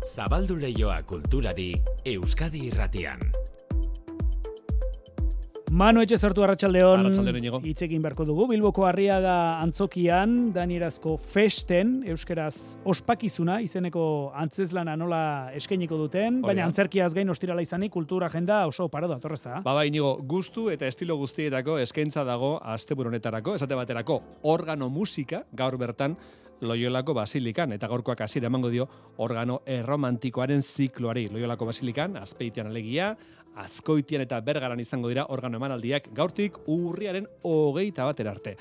Zabaldu leioa kulturari Euskadi irratian. Manu etxe zartu arratsaldeon Arratsaldeon, hitzekin beharko dugu. Bilboko Arriaga antzokian, danierazko festen, euskeraz ospakizuna, izeneko antzeslana nola eskainiko duten, Hori baina da. antzerkiaz gain ostirala izanik kultura agenda oso paro da, torrezta. Ba, ba, inigo, gustu eta estilo guztietako eskaintza dago asteburu honetarako, esate baterako, organo musika, gaur bertan, Loiolako Basilikan, eta gaurkoak hasiera emango dio organo erromantikoaren zikloari. Loiolako Basilikan, azpeitian alegia, azkoitian eta bergaran izango dira organo emanaldiak gaurtik urriaren hogeita batera arte.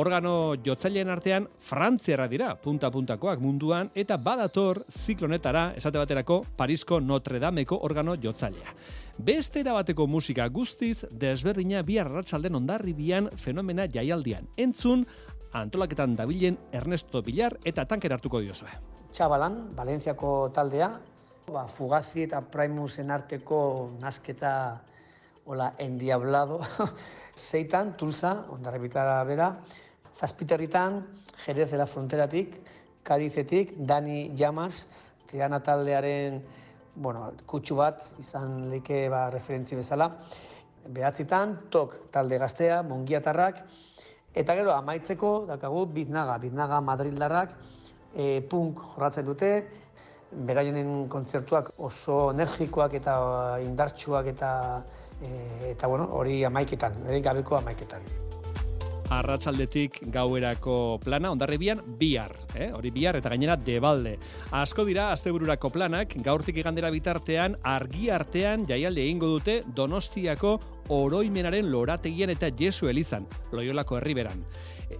Organo jotzaileen artean frantziarra dira, punta-puntakoak munduan, eta badator ziklonetara, esate baterako, Parisko Notre Dameko organo jotzailea. Beste erabateko musika guztiz, desberdina bihar arratsalden ondarribian fenomena jaialdian. Entzun, antolaketan dabilen Ernesto Villar eta tanker hartuko diozue. Txabalan, Valentziako taldea, ba, Fugazi eta Primusen arteko nasketa hola endiablado. Zeitan, Tulsa, ondarribitara bera, Zazpiterritan, Jerez de la Fronteratik, Kadizetik, Dani Llamas, Triana taldearen bueno, kutsu bat, izan leike ba, referentzi bezala. Behatzitan, Tok talde gaztea, Mongiatarrak, Eta gero amaitzeko dakagu Biznaga, Biznaga Madrildarrak e, punk jorratzen dute, beraien kontzertuak oso energikoak eta indartsuak eta e, eta bueno, hori amaiketan, hori gabeko amaiketan. Arratsaldetik gauerako plana ondarribian bihar, eh? hori bihar eta gainera debalde. Asko dira astebururako planak, gaurtik igandera bitartean argi artean jaialde egingo dute Donostiako oroimenaren lorategian eta Jesu Elizan, Loiolako herriberan.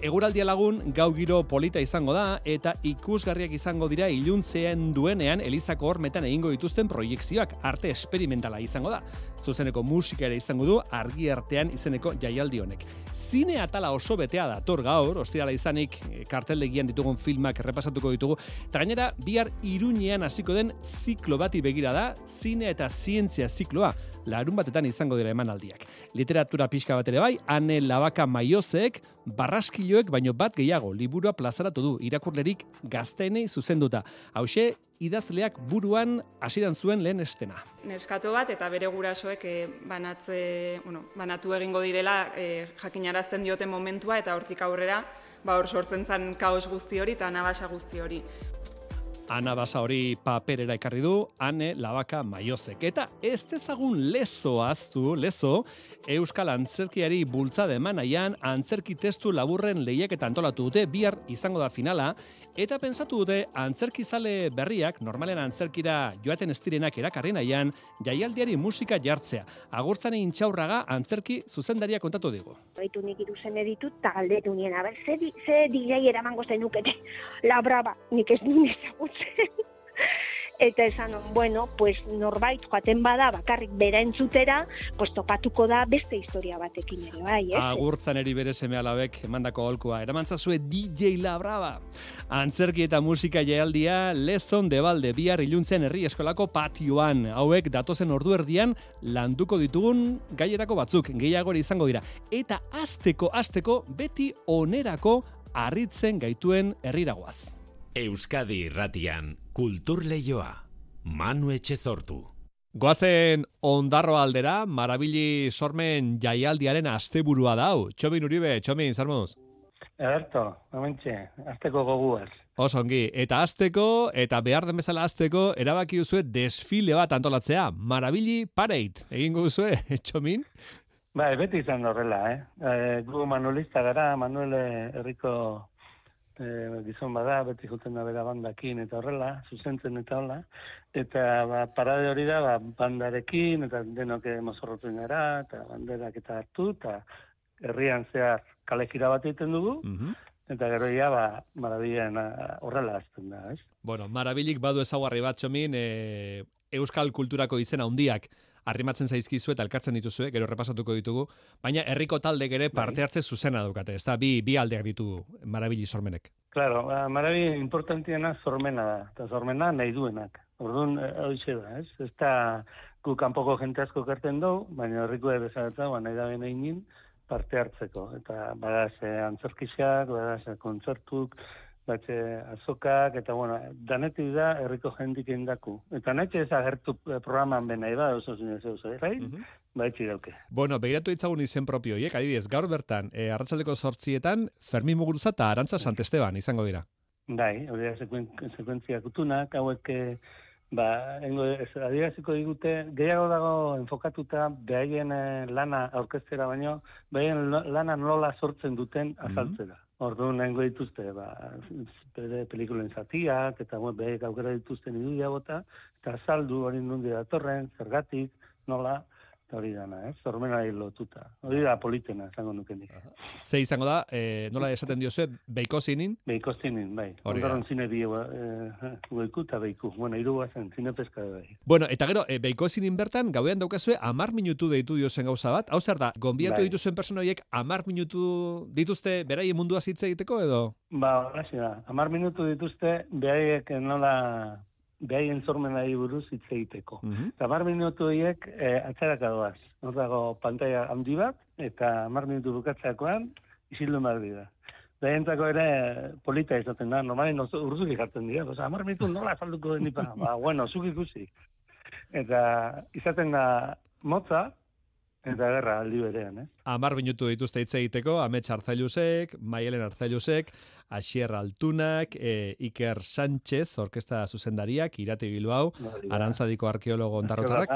Eguraldia lagun gau giro polita izango da eta ikusgarriak izango dira iluntzean duenean Elizako hormetan egingo dituzten proiekzioak arte esperimentala izango da. Zuzeneko musika ere izango du argi artean izeneko jaialdi honek. Zine atala oso betea dator gaur, ostirala izanik eh, karteldegian ditugun filmak errepasatuko ditugu. Eta gainera, bihar iruñean hasiko den ziklo bati begira da, zine eta zientzia zikloa, larun batetan izango dira emanaldiak. Literatura pixka bat ere bai, ane labaka maiozek, barraskiloek baino bat gehiago, liburua plazaratu du, irakurlerik gazteenei zuzenduta. Hauxe, idazleak buruan hasidan zuen lehen estena. neskato bat eta bere gurasoek eh, banatze, bueno, banatu egingo direla eh, jakinarazten dioten momentua eta hortik aurrera ba hor sortzen zen kaos guzti hori eta anabasa guzti hori. Ana basa hori paperera ekarri du, ane labaka maiozek. Eta ez dezagun lezo aztu, lezo, Euskal Antzerkiari bultzada emanaian antzerki testu laburren lehiak antolatu dute, bihar izango da finala, eta pensatu dute antzerkizale berriak, normalen antzerkira joaten ez direnak erakarri nahian, jaialdiari musika jartzea. Agurtzane intxaurraga antzerki zuzendaria kontatu digu. Baitu nik iruzen editut, eta galdetu nien, aber, ze, ze DJ eramango zenukete? La brava, nik ez nuen ezagutzen. Eta esan, bueno, pues norbait joaten bada bakarrik bera entzutera, pues topatuko da beste historia batekin ere, bai, ez? Agurtzaneri bere seme alabek emandako holkoa. Eramantzazue DJ La Brava. Antzerki eta musika jaialdia lezon debalde bihar iluntzen herri eskolako patioan. Hauek datozen ordu erdian landuko ditugun gaierako batzuk, gehiagori izango dira. Eta asteko asteko beti onerako harritzen gaituen herriragoaz. Euskadi irratian kultur leioa. Manu Etxezortu. Goazen ondarro aldera, marabili sormen jaialdiaren asteburua dau. Txomin Uribe, Txomin, zarmoz? Ederto, momentxe, azteko goguaz. Oso ongi, eta azteko, eta behar den bezala azteko, erabaki duzue desfile bat antolatzea. Marabili Parade, egingo duzue, Txomin? Bai, beti izan horrela, eh? eh gu manuelista gara, Manuel eh, herriko eh, gizon bada, beti juten da bera bandakin eta horrela, zuzentzen eta hola. Eta ba, parade hori da, ba, bandarekin, eta denok mozorrotzen gara, eta banderak eta hartu, eta herrian zehar kale jira bat egiten dugu, Mhm. eta gero ja, ba, marabilen ah, horrela azten da, ez? Bueno, marabilik badu ezaguarri bat, Txomin, e, euskal kulturako izena handiak arrimatzen zaizkizu eta elkartzen dituzue, gero repasatuko ditugu, baina herriko talde ere parte hartze zuzena daukate, ez da, bi, bi aldeak ditu marabili sormenek. Claro, ba, marabi importantiena zormena da, eta zormena nahi duenak. Orduan, eh, hoxe da, ez? Ez da gu kanpoko jente asko kerten dugu, baina horriko bezalatzen, ba, nahi da bene parte hartzeko. Eta badaz eh, antzerkixak, badaz eh, kontzertuk, batxe azokak, eta bueno, danetik da herriko jendik indaku. Eta nahi ez agertu eh, programan bena, eba, oso zinez, oso, bai? Mhm. Baitzi dauke. Bueno, begiratu ditzagun izen propio, hiek, adibidez, gaur bertan, e, arratsaldeko sortzietan, Fermin Muguruza eta Arantza Santesteban izango dira. Bai, hori da sekuen, sekuentzia kutunak, hauek, eh, ba, engo, ez, adieraziko digute, gehiago dago enfokatuta behaien eh, lana aurkeztera baino, behaien lana nola sortzen duten azaltzera. Orduan nengo dituzte, ba, bere pelikulen zatiak, eta bueno, behek aukera dituzten irudia bota, eta azaldu hori nundi datorren, zergatik, nola, eta hori dana, ez? Zormenari lotuta. Hori da politena, esango nuken nik. Ze izango da, e, nola esaten diozue, beiko zinin, Beiko zinin, bai. Ondoren zine bi, eh, goiku eta beiku. Bueno, hiru zen, zine peska bai. Bueno, eta gero, e, beiko zinin bertan, gauean daukazue, amar minutu deitu diozen gauza bat. Hau zer da, gonbiatu Bai. dituzuen persona horiek amar minutu dituzte beraien mundua hitz egiteko edo? Ba, hori da. Amar minutu dituzte, behaiek nola, behaien zormenari buruz hitz egiteko. Mhm. Eta amar minutu horiek eh, atzaraka doaz. Hor dago pantalla handi bat, eta amar minutu bukatzeakoan, isildu behar dira. Behentzako ere polita izaten da, normalen urzuki jartzen dira. Osa, amar minutu nola azalduko den ipa. ba, bueno, zuk ikusi. Eta izaten da motza, eta gerra aldi berean, eh? Amar minutu dituzte hitz egiteko, Amets Arzailusek, Maielen Arzailusek, Asier Altunak, e, Iker Sánchez, orkesta zuzendariak, Irate Bilbao, Hori da. Arantzadiko arkeologo ondarrotarrak,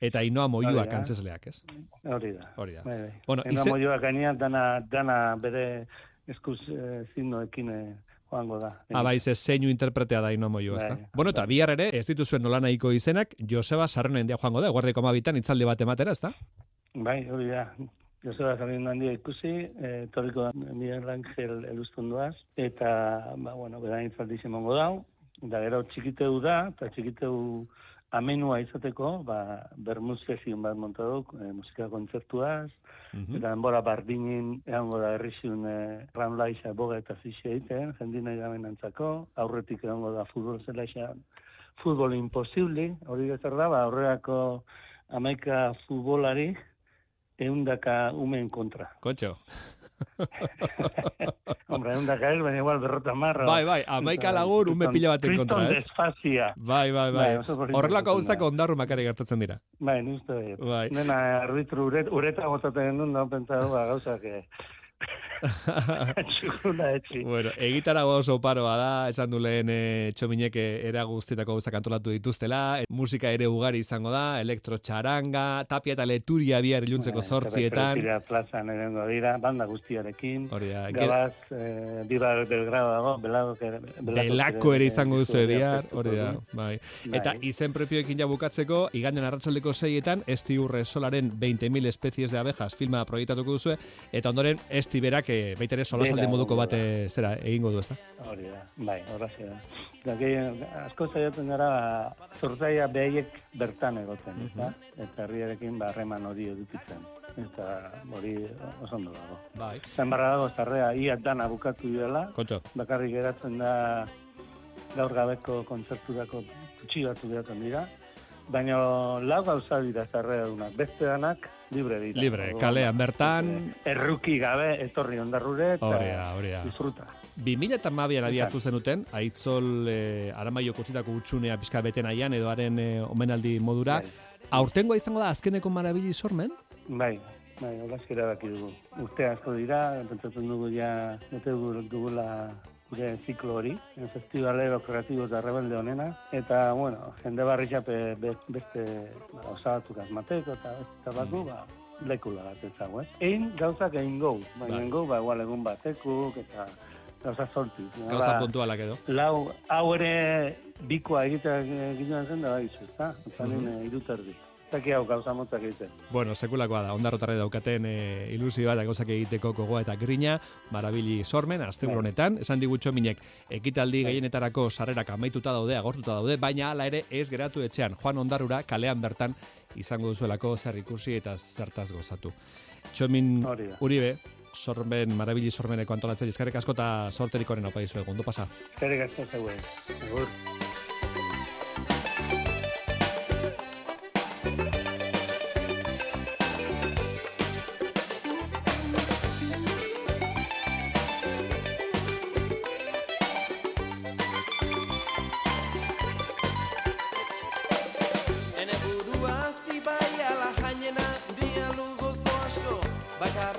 eta Inoa Moiuak Hori da. antzesleak, ez? Hori da. Hori da. Bai, bai. Bueno, Ena ize- moioak gainean dana, dana bere eskuz eh, zinnoekin eh, joango da. Ah, bai, ze zeinu interpretea da Inoa Moiua, ezta? Bai. Bueno, eta bihar ere, ez dituzuen nola nahiko izenak, Joseba Sarrenen dia joango da, guardeko amabitan itzaldi bat ematera, ezta? Bai, hori da. Joseba Sarrien handia ikusi, eh, torriko da Miguel Ángel elustunduaz, eta, ba, bueno, bera intzaldi zemongo dau, da gero txikiteu da, eta txikiteu amenua izateko, ba, bermuz bat montaduk, eh, musika kontzertuaz, Mhm. Eta denbora bardinin egongo da herrizun eh, Ram Laixa boga eta zixe egiten, jendina gaben antzako, aurretik egongo da futbol zelaixa futbol imposible, hori gezer da, ba, aurrerako amaika futbolari eundaka umen kontra. Kontxo. Hombre, eundaka ez, baina igual berrota marra. Bai, bai, amaika lagun, ume pila baten kontra, ez? desfazia. Bai, bai, bai. Bai, Horrelako gauzak ondarru makari gertatzen dira. Bai, dut. Bai. Nena arbitru uret, ureta gozaten duen, da, pentsa ba, gauzak. Bueno, egitarago oso paroa da, esan du lehen e, txominek eh, era guztietako gauzak antolatu dituztela, e, musika ere ugari izango da, elektrotxaranga, tapia eta leturia bihar iluntzeko zortzietan. Tira plazan erengo dira, banda guztiarekin. Hori da, ge- Gabaz, eh, Bibar Belgrado dago, Belako, Belako ere izango duzu bihar, hori da, bai. Bai. Eta izen propioekin ja bukatzeko, iganden arratsaldeko seietan, esti urre solaren 20.000 espezies de abejas filma proiektatuko duzue, eta ondoren esti berak e, baita ere solasaldi moduko bat eh, zera egingo du, ezta? Hori da, bai, horrazio da. Gehien, asko zaiatzen gara, zortzaia behaiek bertan egoten, eta, eta herriarekin ba, harreman hori edukitzen. Eta hori oso ondo dago. Bai. Zan barra dago, zarrea, ia dana bukatu dela, Kontxo. bakarrik geratzen da gaur gabeko kontzerturako kutsi batzu geratzen dira, baina lau gauza dira zarrea dunak, beste danak libre dira. Libre, Orduan, kalean ba, bertan, Erruki gabe etorri ondarrure eta da. disfruta. 2000 eta mabian abiatu zenuten, aitzol e, aramaio kutzitako utxunea pixka beten aian, edo haren e, omenaldi modura. Bai. Aurtengoa izango da azkeneko marabili sormen? Bai, bai, holazki erabaki dugu. Urte asko dira, pentsatzen dugu ja, bete dugu- dugula gure ziklo hori, festivalero kreatibo eta rebelde honena, eta, bueno, jende barri xape be- beste ba, osatuk asmateko eta eta baku, ba, lekula bat eh? Egin gauzak egin gau, Bai. baina egin gau, ba, igual egun batekuk, eta gauza sorti. Gauza Ba, puntualak edo. Lau, hau ere bikoa egitea egiten zen da bai, ezta? Eta Mhm. nien iruterdi. Zaki hau gauza motzak egiten. Bueno, sekulakoa da, ondarrotarre daukaten e, ilusio bat gauzak egiteko gogoa eta grina, marabili sormen, asteburu Bai. honetan, esan digutxo minek, ekitaldi gehienetarako sarrerak amaituta daude, agortuta daude, baina hala ere ez geratu etxean, Juan Ondarrura kalean bertan izango duzuelako zer ikusi eta zertaz gozatu. Txomin. Uribe, sorben, marabili sormeneko antolatzen, eskarek asko eta sorterik honen opa dizuegu, ondo pasa. Eskerrik asko. But I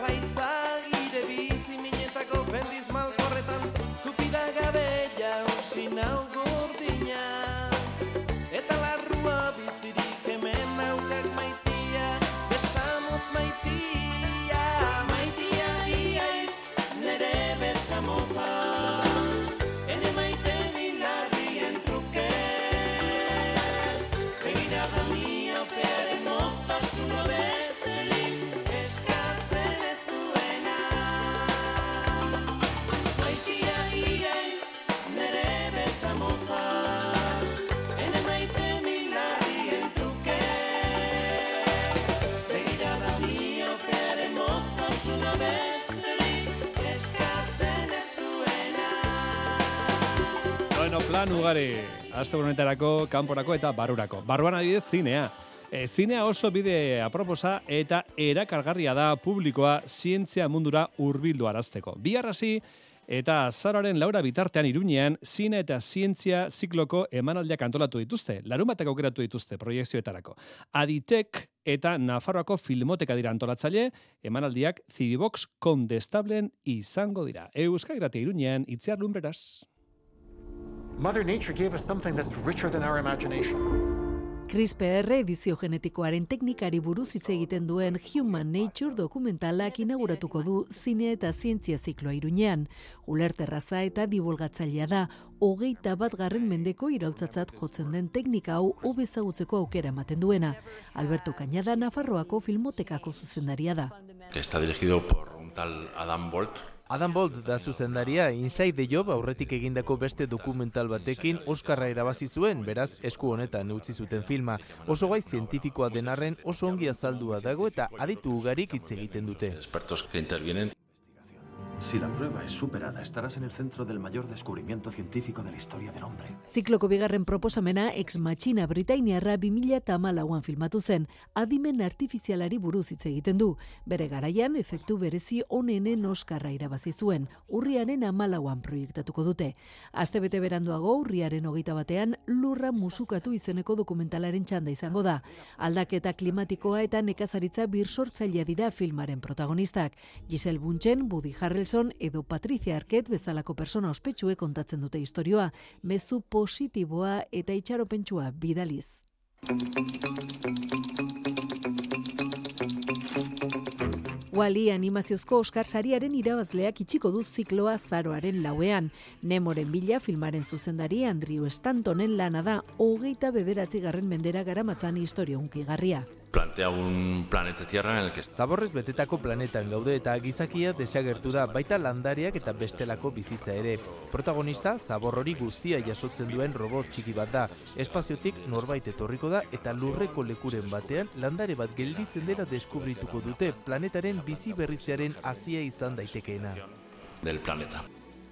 Bueno, plan ugari. Aste honetarako, kanporako eta barurako. Barruan adibidez zinea. E, zinea oso bide aproposa eta erakargarria da publikoa zientzia mundura hurbildu arazteko. Bi arrasi eta zararen laura bitartean iruñean zine eta zientzia zikloko emanaldiak antolatu dituzte. Larun batek aukeratu dituzte proiektzioetarako. Aditek eta Nafarroako filmoteka dira antolatzaile, emanaldiak Zibibox kondestablen izango dira. Euskal Gratia iruñean, itziar lumberaz. Mother Nature gave us something that's richer than our imagination. CRISPR edizio genetikoaren teknikari buruz hitz egiten duen Human Nature dokumentalak inauguratuko du zine eta zientzia zikloa irunean. Ulerterraza eta divulgatzailea da, hogeita bat garren mendeko iraultzatzat jotzen den teknika hau obezagutzeko aukera ematen duena. Alberto Cañada Nafarroako filmotekako zuzendaria da. Que está dirigido por un tal Adam Bolt, Adam Bolt da zuzendaria Inside the Job aurretik egindako beste dokumental batekin Oscarra irabazi zuen, beraz esku honetan utzi zuten filma. Oso gai zientifikoa denarren oso ongi azaldua dago eta aditu ugarik hitz egiten dute. expertos que intervienen. Si la prueba es superada, estarás en el centro del mayor descubrimiento científico de la historia del hombre. Zikloko bigarren proposamena Ex Machina Britainiarra 2014an filmatu zen, adimen artifizialari buruz hitz egiten du. Bere garaian efektu berezi onenen Oskarra irabazi zuen, urriaren amalauan proiektatuko dute. Astebete beranduago urriaren hogeita batean lurra musukatu izeneko dokumentalaren txanda izango da. Aldaketa klimatikoa eta nekazaritza birsortzailea dira filmaren protagonistak. Giselle Bunchen, Woody Harrelson edo Patricia Arquette bezalako persona ospetsue kontatzen dute istorioa, mezu positiboa eta itxaropentsua bidaliz. Wally animaziozko Oscar sariaren irabazleak itxiko du zikloa zaroaren lauean. Nemoren bila filmaren zuzendari Andrew Stantonen lana da hogeita bederatzi garren mendera garamatzan historio unkigarria. Plantea un planeta Tierra en el que Zaborrez betetako planetan gaude eta gizakia desagertu da baita landariak eta bestelako bizitza ere. Protagonista zabor hori guztia jasotzen duen robot txiki bat da. Espaziotik norbait etorriko da eta lurreko lekuren batean landare bat gelditzen dela deskubrituko dute planetaren bizi berritzearen hasia izan daitekeena. del planeta.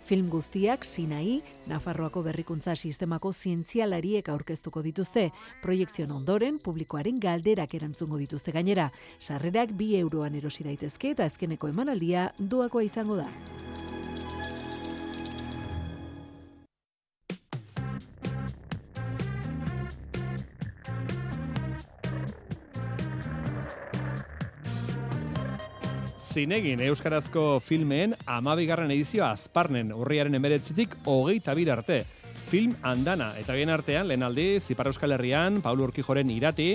Film guztiak Sinai, Nafarroako berrikuntza sistemako zientzialariek aurkeztuko dituzte. Proiekzion ondoren, publikoaren galderak erantzungo dituzte gainera. Sarrerak bi euroan erosi daitezke eta azkeneko emanaldia doakoa izango da. Zinegin Euskarazko filmeen amabigarren edizioa azparnen urriaren emeretzitik hogeita bir arte. Film andana, eta bien artean, lehen aldi, Zipar Euskal Herrian, Paulo Urkijoren irati,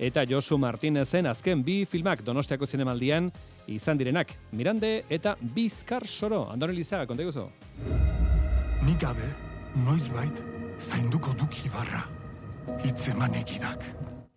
eta Josu Martinezen azken bi filmak Donostiako zinemaldian izan direnak. Mirande eta Bizkar Soro, Andoni Lizaga, konta iguzo? Nik gabe, noiz bait, zainduko duk ibarra. Hitzeman egidak.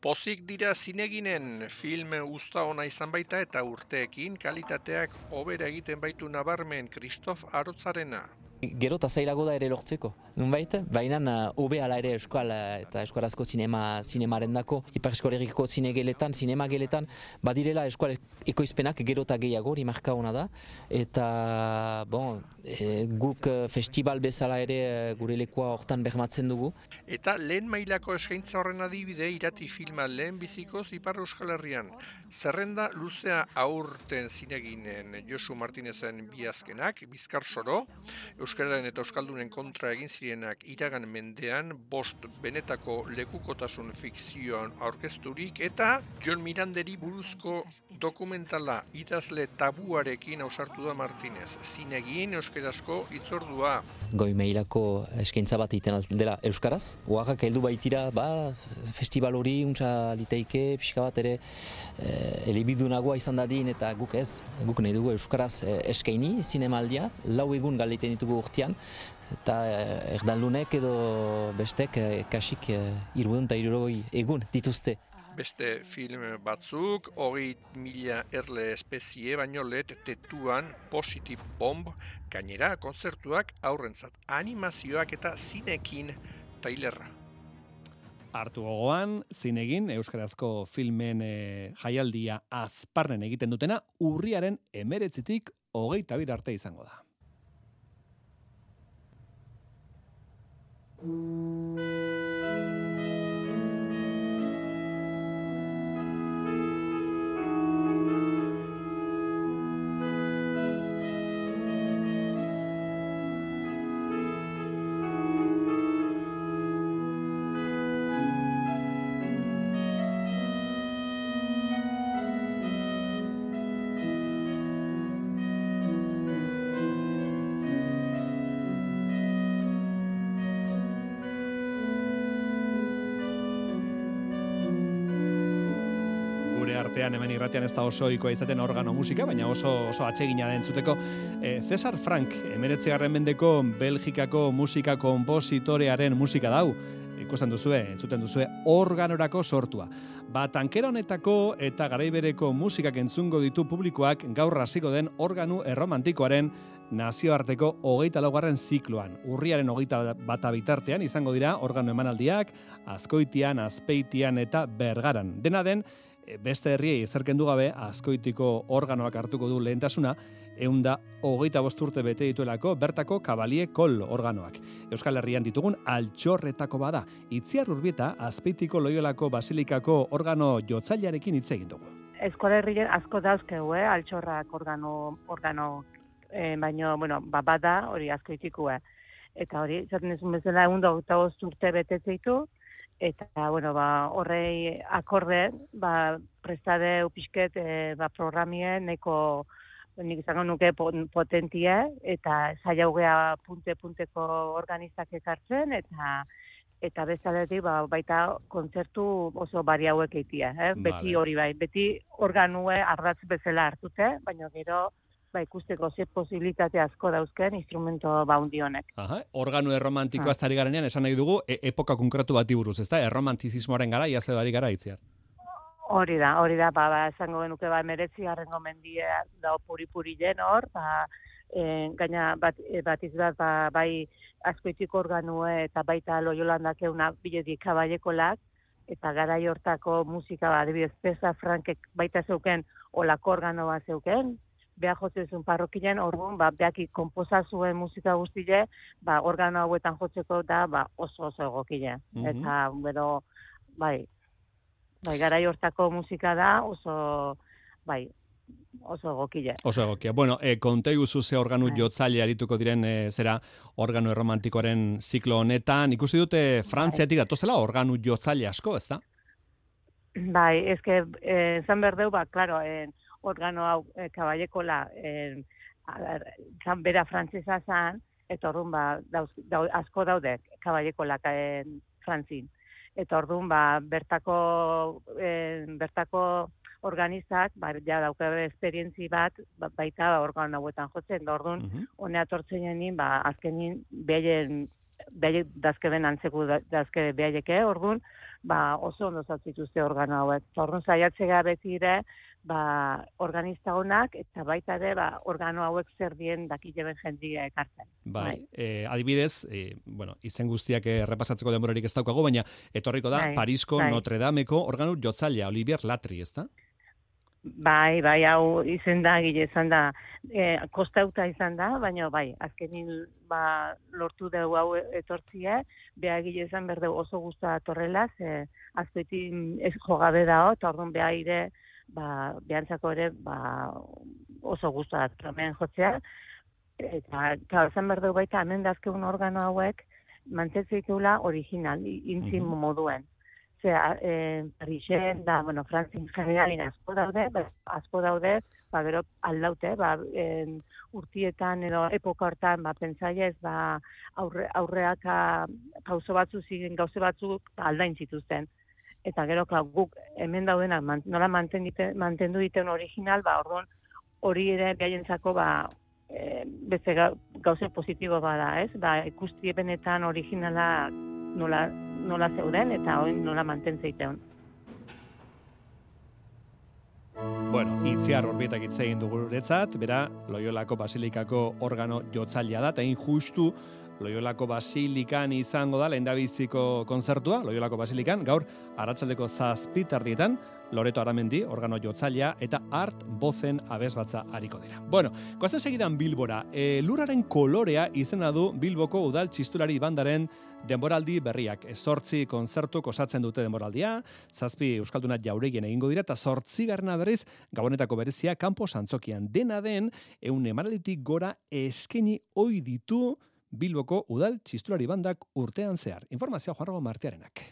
Pozik dira zineginen film usta ona izan baita eta urteekin kalitateak hobera egiten baitu nabarmen Kristof Arotzarena. Gero eta zailago da ere lortzeko, nunbait? Baina hobe ala ere euskal uh, eta euskarazko zinema, zinemaren dako, ipar eskolegiko zine geletan, zinema geletan, badirela euskal ekoizpenak gero eta gehiago, hori marka hona da. Eta, bon, e, guk uh, festival bezala ere uh, gure lekoa hortan bermatzen dugu. Eta lehen mailako eskaintza horren adibide irati filma lehen bizikoz Ipar Euskal Herrian. Zerrenda luzea aurten zineginen Josu Martinezen biazkenak, Bizkar Soro, Euskararen eta Euskaldunen kontra egin zirenak iragan mendean, bost benetako lekukotasun fikzioan aurkezturik, eta John Miranderi buruzko dokumentala idazle tabuarekin ausartu da Martinez. Zinegin Euskarazko itzordua. Goi mailako eskaintza bat egiten dela Euskaraz. Oaxak heldu baitira, ba, festival hori, untsa liteike, pixka bat ere, e, elebidunagoa izan dadin eta guk ez, guk nahi dugu Euskaraz e, eskaini zinemaldia, lau egun galdeiten ditugu urtean, eta eh, erdaldunek edo bestek eh, kasik eh, irudun eta irurogoi egun dituzte. Beste film batzuk, hori mila erle espezie, baino let tetuan Positive Bomb, gainera kontzertuak aurrentzat animazioak eta zinekin tailerra. Artu gogoan, zinegin, Euskarazko filmen e, jaialdia azparnen egiten dutena, urriaren emeretzitik hogeita bir arte izango da. Música artean hemen irratian ez da oso ikoa izaten organo musika, baina oso oso atsegina den zuteko. E, Cesar Frank, emeretzegarren mendeko Belgikako musika kompositorearen musika dau, ikusten duzue, entzuten duzue, organorako sortua. Ba, tankera honetako eta garaibereko musikak entzungo ditu publikoak gaur hasiko den organu erromantikoaren nazioarteko hogeita laugarren zikloan. Urriaren hogeita bata bitartean izango dira organo emanaldiak, azkoitian, azpeitian eta bergaran. Dena den, beste herriei ezerkendu gabe, azkoitiko organoak hartuko du lehentasuna, eunda hogeita bosturte bete dituelako bertako kabalie kol organoak. Euskal Herrian ditugun altxorretako bada. Itziar urbieta, azpeitiko loiolako basilikako organo jotzailearekin hitz egin dugu. Euskal Herrien asko dauzkegu, eh, altxorrak organo, organo e, baino, bueno, ba, bada, hori asko itikua. Eta hori, zaten ez bezala, egun da, eta urte betetzeitu, eta, bueno, ba, horrei akorde, ba, prestade upisket, e, ba, programien, neko, nik izango nuke potentia, eta zaiaugea punte-punteko organizak ekartzen, eta eta bezaletik ba, baita kontzertu oso bari hauek eitia, eh? beti hori bai, beti organue ardatz bezala hartute, baina gero ba, ikusteko ze posibilitate asko dauzken instrumento baundi honek. Aha, organu erromantikoa ah. ez garenean, esan nahi dugu, e epoka konkretu bati buruz, ez da? Erromantizismoaren gara, ia bari gara itziar. Hori da, hori da, ba, ba, esango genuke ba, meretzi harrengo mendie da puri-puri jen hor, ba, e, gaina bat, e, bat izbat, ba, bai askoitik organue eta baita loiolandak euna biletik kabailekolak, eta gara hortako musika, ba, adibidez, Pesa Frankek baita zeuken, olako organoa zeuken, beha jotzen parrokian, orduan, ba, behaki komposa zuen musika guztile, ba, organo hauetan jotzeko da, ba, oso oso egokile. Mm Eta, bero, bai, bai, gara hortako musika da, oso, bai, oso egokile. Oso egokia. Bueno, e, kontei guzu ze organu bai. jotzaile arituko diren e, zera organo erromantikoaren ziklo honetan. Ikusi dute frantziatik bai. datozela organu jotzaile asko, ez da? Bai, ez que, eh, zan berdeu, ba, klaro, eh, organo hau e, kabaiekola e, zan bera frantzesa zan, eta orduan ba, dauz, asko daude kabaiekola e, frantzin. Eta orduan ba, bertako, e, bertako organizak, ba, ja dauke esperientzi bat, ba, baita ba, organo hauetan jotzen, da orduan, mm honea tortzen jenin, ba, azkenin, behaien, behaien dazke ben antzeku dazke behaieke, orduan, ba, oso ondo zatzituzte organo hauek. Orduan, zaiatzea betire, ba, organista honak eta baita ere ba, organo hauek zer dien dakile ben jendia ekartzen. Bai, bai. Eh, adibidez, eh, bueno, izen guztiak errepasatzeko denborarik ez daukago, baina etorriko da bai, Parisko bai. Notre Dameko organo jotzailea Olivier Latri, ezta? Bai, bai, hau izen da, gile izan da, e, kostauta izan da, baina bai, azkenin ba, lortu dugu hau etortzie, beha gile izan berde oso guztua torrela, ze azpetin ez jogabe da, eta orduan beha ire, ba, behantzako ere ba, oso guztua hemen jotzea. Eta, klar, zen berdu baita, hemen dazkeun organo hauek, mantzetzik original, intzin mm -hmm. moduen. Zea, e, Parixen, da, bueno, Frantzin generalin asko daude, ba, asko daude, ba, gero aldaute, ba, en, urtietan edo epoka hortan, ba, pentsaiez, ba, aurre, aurreak pauso batzu ziren, gauze batzuk aldain zituzten eta gero ka, guk hemen daudenak man, nola mantendu diten original, ba, orduan hori ere gaientzako ba, e, beste gauze positibo bada, ez? Ba, ikusti benetan originala nola, nola zeuden eta hori nola mantentzeitean. Bueno, itziar horbietak hitz egin dugu guretzat, bera, Loiolako Basilikako organo jotzailea da, eta justu Loiolako Basilikan izango da lehendabiziko konzertua, Loiolako Basilikan, gaur aratzaldeko zazpitardietan, Loreto Aramendi, organo jotzailea, eta art bozen abezbatza hariko dira. Bueno, koazen segidan Bilbora, e, luraren kolorea izena du Bilboko udal txistulari bandaren denboraldi berriak. Zortzi konzertu osatzen dute denboraldia, zazpi Euskaldunat jauregien egingo dira, eta zortzi garna berriz, gabonetako berezia, kanpo santzokian dena den, eun emaralitik gora eskeni oi ditu, Bilboko udal txistulari bandak urtean zehar. Informazioa joarrago martearenak.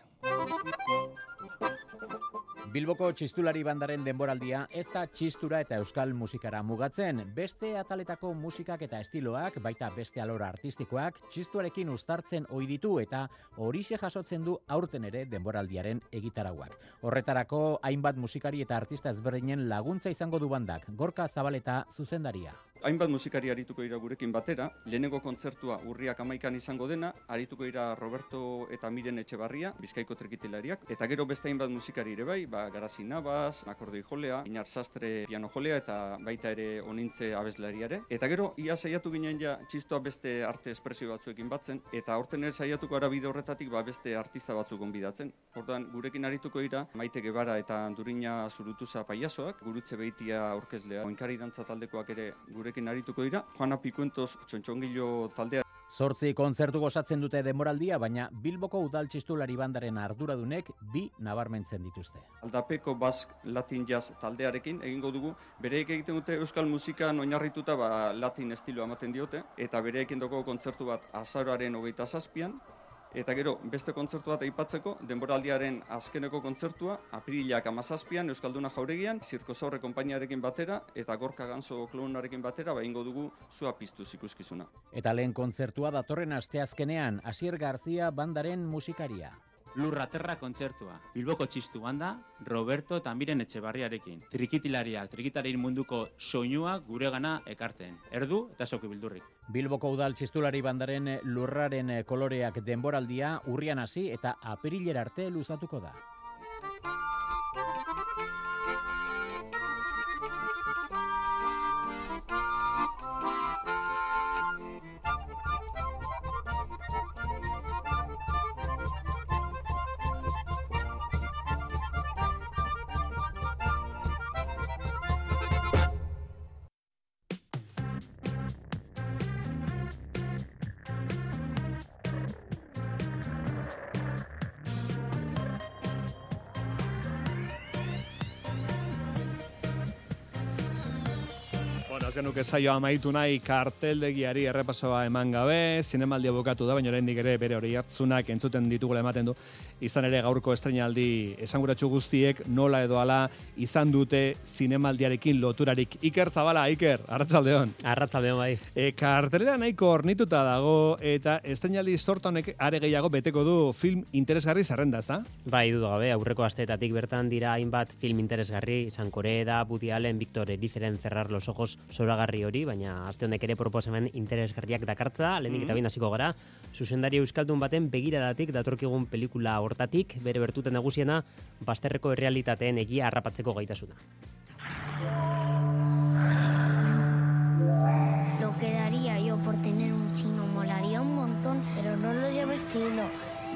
Bilboko txistulari bandaren denboraldia ez da txistura eta euskal musikara mugatzen. Beste ataletako musikak eta estiloak, baita beste alora artistikoak, txistuarekin ustartzen ohi ditu eta horixe jasotzen du aurten ere denboraldiaren egitarauak. Horretarako hainbat musikari eta artista ezberdinen laguntza izango du bandak. Gorka Zabaleta zuzendaria. Hainbat musikari arituko dira gurekin batera, lehenengo kontzertua urriak amaikan izango dena, arituko dira Roberto eta Miren Etxebarria, bizkaiko trikitilariak, eta gero beste hainbat musikari ere bai, ba, Garazi Nabas, akordoi jolea, Inar Sastre piano jolea, eta baita ere onintze abeslariare. Eta gero, ia saiatu ginen ja txistoa beste arte espresio batzuekin batzen, eta aurten ere saiatuko ara bide horretatik ba, beste artista batzuk gonbidatzen. Ordan gurekin arituko dira, Maite Gebara eta Andurina Zurutuza paiasoak, gurutze behitia aurkezlea, oinkari dantza taldekoak ere gurekin arituko dira, Juana Pikuentos txontxongilo taldea Zortzi kontzertu gozatzen dute demoraldia, baina Bilboko udal txistulari bandaren arduradunek bi nabarmentzen dituzte. Aldapeko Bask Latin Jazz taldearekin egingo dugu, bereik egiten dute euskal musika oinarrituta ba, latin estilo ematen diote, eta bereekin dugu kontzertu bat azaroaren hogeita zazpian, Eta gero, beste kontzertu bat aipatzeko, denboraldiaren azkeneko kontzertua, apirilak amazazpian, Euskalduna jauregian, Zirko Zaurre konpainiarekin batera, eta Gorka Ganso klonarekin batera, baingo dugu zua piztuz ikuskizuna. Eta lehen kontzertua datorren asteazkenean, Asier Garzia bandaren musikaria. Lurraterra kontzertua. Bilboko txistu banda, Roberto eta Miren Etxebarriarekin. Trikitilariak, trikitarin munduko soinua guregana ekarten. Erdu eta soki bildurrik. Bilboko udal txistulari bandaren lurraren koloreak denboraldia urrian hasi eta apirilera arte luzatuko da. Bueno, azken nuke saio amaitu nahi karteldegiari errepasoa eman gabe, zinemaldia bukatu da, baina oraindik ere bere hori hartzunak entzuten ditugula ematen du, izan ere gaurko estrenaldi esanguratsu guztiek nola edo ala izan dute zinemaldiarekin loturarik. Iker Zabala, Iker, arratsaldeon. Arratsaldeon bai. E, kartelera nahiko ornituta dago eta estrenaldi sorta honek are gehiago beteko du film interesgarri zerrenda, ezta? Bai, dudu gabe, aurreko asteetatik bertan dira hainbat film interesgarri, izan Koreda, Woody Allen, Victor Erizeren, Cerrar los ojos, zoragarri hori, baina aste honek ere proposamen interesgarriak dakartza, lehenik eta Mhm. bain hasiko gara, zuzendari euskaldun baten begiradatik datorkigun pelikula hortatik, bere bertuten nagusiena, basterreko errealitateen egia harrapatzeko gaitasuna. Lo que daría yo por tener un chino molaría un montón, pero no lo llames chino,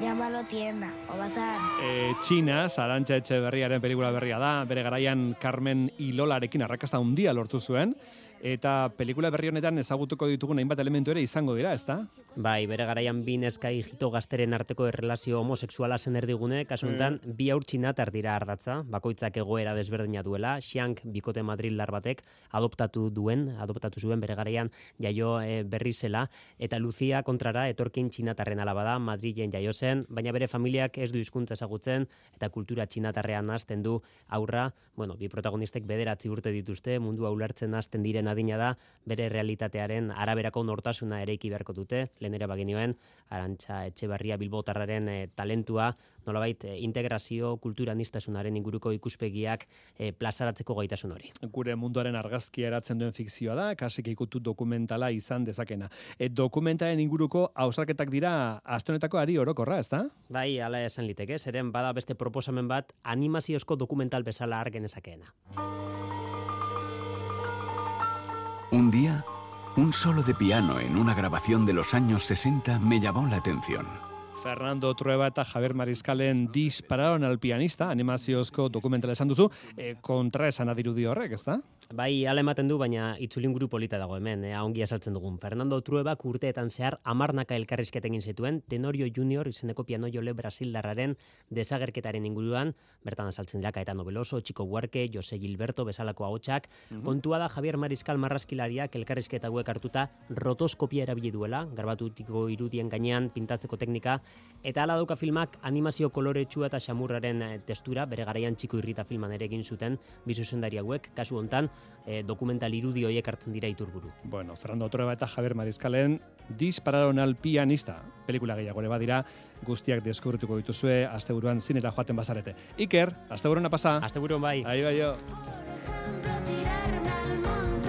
llámalo tienda o bazar. E, Txina, Sarantxa Etxeberriaren pelikula berria da, bere garaian Carmen Ilolarekin arrakasta handia lortu zuen, eta pelikula berri honetan ezagutuko ditugun hainbat elementu ere izango dira, ezta? Bai, bere garaian bi neska hijito gazteren arteko erlazio homosexuala zen erdigune, kasu honetan bi haur txinatar dira ardatza, bakoitzak egoera desberdina duela, Xiank bikote Madrildar batek adoptatu duen, adoptatu zuen bere garaian jaio e, berri zela, eta Lucia kontrara etorkin txinatarren alaba da, Madrilen jaio zen, baina bere familiak ez du hizkuntza ezagutzen eta kultura txinatarrean hasten du aurra, bueno, bi protagonistek bederatzi urte dituzte, mundua ulertzen hasten diren adina da, bere realitatearen araberako nortasuna ereiki beharko dute, lehen ere bagenioen, Arantxa Etxebarria Bilbotarraren e, talentua, nolabait e, integrazio kultura anistasunaren inguruko ikuspegiak e, plazaratzeko gaitasun hori. Gure munduaren argazkia eratzen duen fikzioa da, kasik ikutu dokumentala izan dezakena. E, dokumentaren inguruko hausarketak dira astonetako ari orokorra, ezta? Bai, ala esan liteke, zeren bada beste proposamen bat animaziozko dokumental bezala argen ezakeena. Un día, un solo de piano en una grabación de los años 60 me llamó la atención. Fernando Trueba eta Javier Mariscalen dispararon al pianista, animaziozko dokumentala esan duzu, e, kontra esan adirudi horrek, ezta? Bai, ala ematen du, baina itzulin guru polita dago hemen, eh, ongi esaltzen dugun. Fernando Truebak urteetan zehar amarnaka elkarrizketen egin zituen, Tenorio Junior izeneko piano jole brasildarraren desagerketaren inguruan, bertan azaltzen dira Caetano Veloso, Chico Buarque, Jose Gilberto bezalako ahotsak. Mhm. Kontua da Javier Mariscal marraskilariak elkarrizketa hauek hartuta rotoskopia erabili duela, garbatutiko irudien gainean pintatzeko teknika, Eta hala dauka filmak animazio koloretsua eta xamurraren eh, testura, bere garaian txiko irrita filman ere egin zuten, bi zuzendari hauek, kasu hontan, eh, dokumental irudi horiek hartzen dira iturburu. Bueno, Fernando Trueba eta Javier Marizkalen dispararon al pianista. Pelikula gehiago ere badira, guztiak deskubrituko dituzue, asteburuan zinera joaten bazarete. Iker, asteburuan pasa. Asteburuan bai. Ahi bai jo.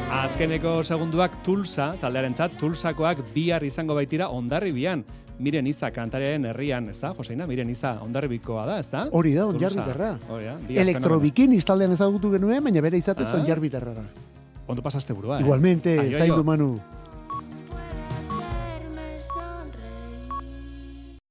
Azkeneko segunduak Tulsa, taldearentzat Tulsakoak bihar izango baitira ondarribian. Miren Iza kantarearen herrian, ez da, Joseina? Miren Iza ondarribikoa da, ez da? Hori da, bihar Elektrobikin instaldean ezagutu genuen, baina bere izatez Ah. onjarbiterra da. Ondo pasaste burua, eh? Igualmente, zaindu Manu.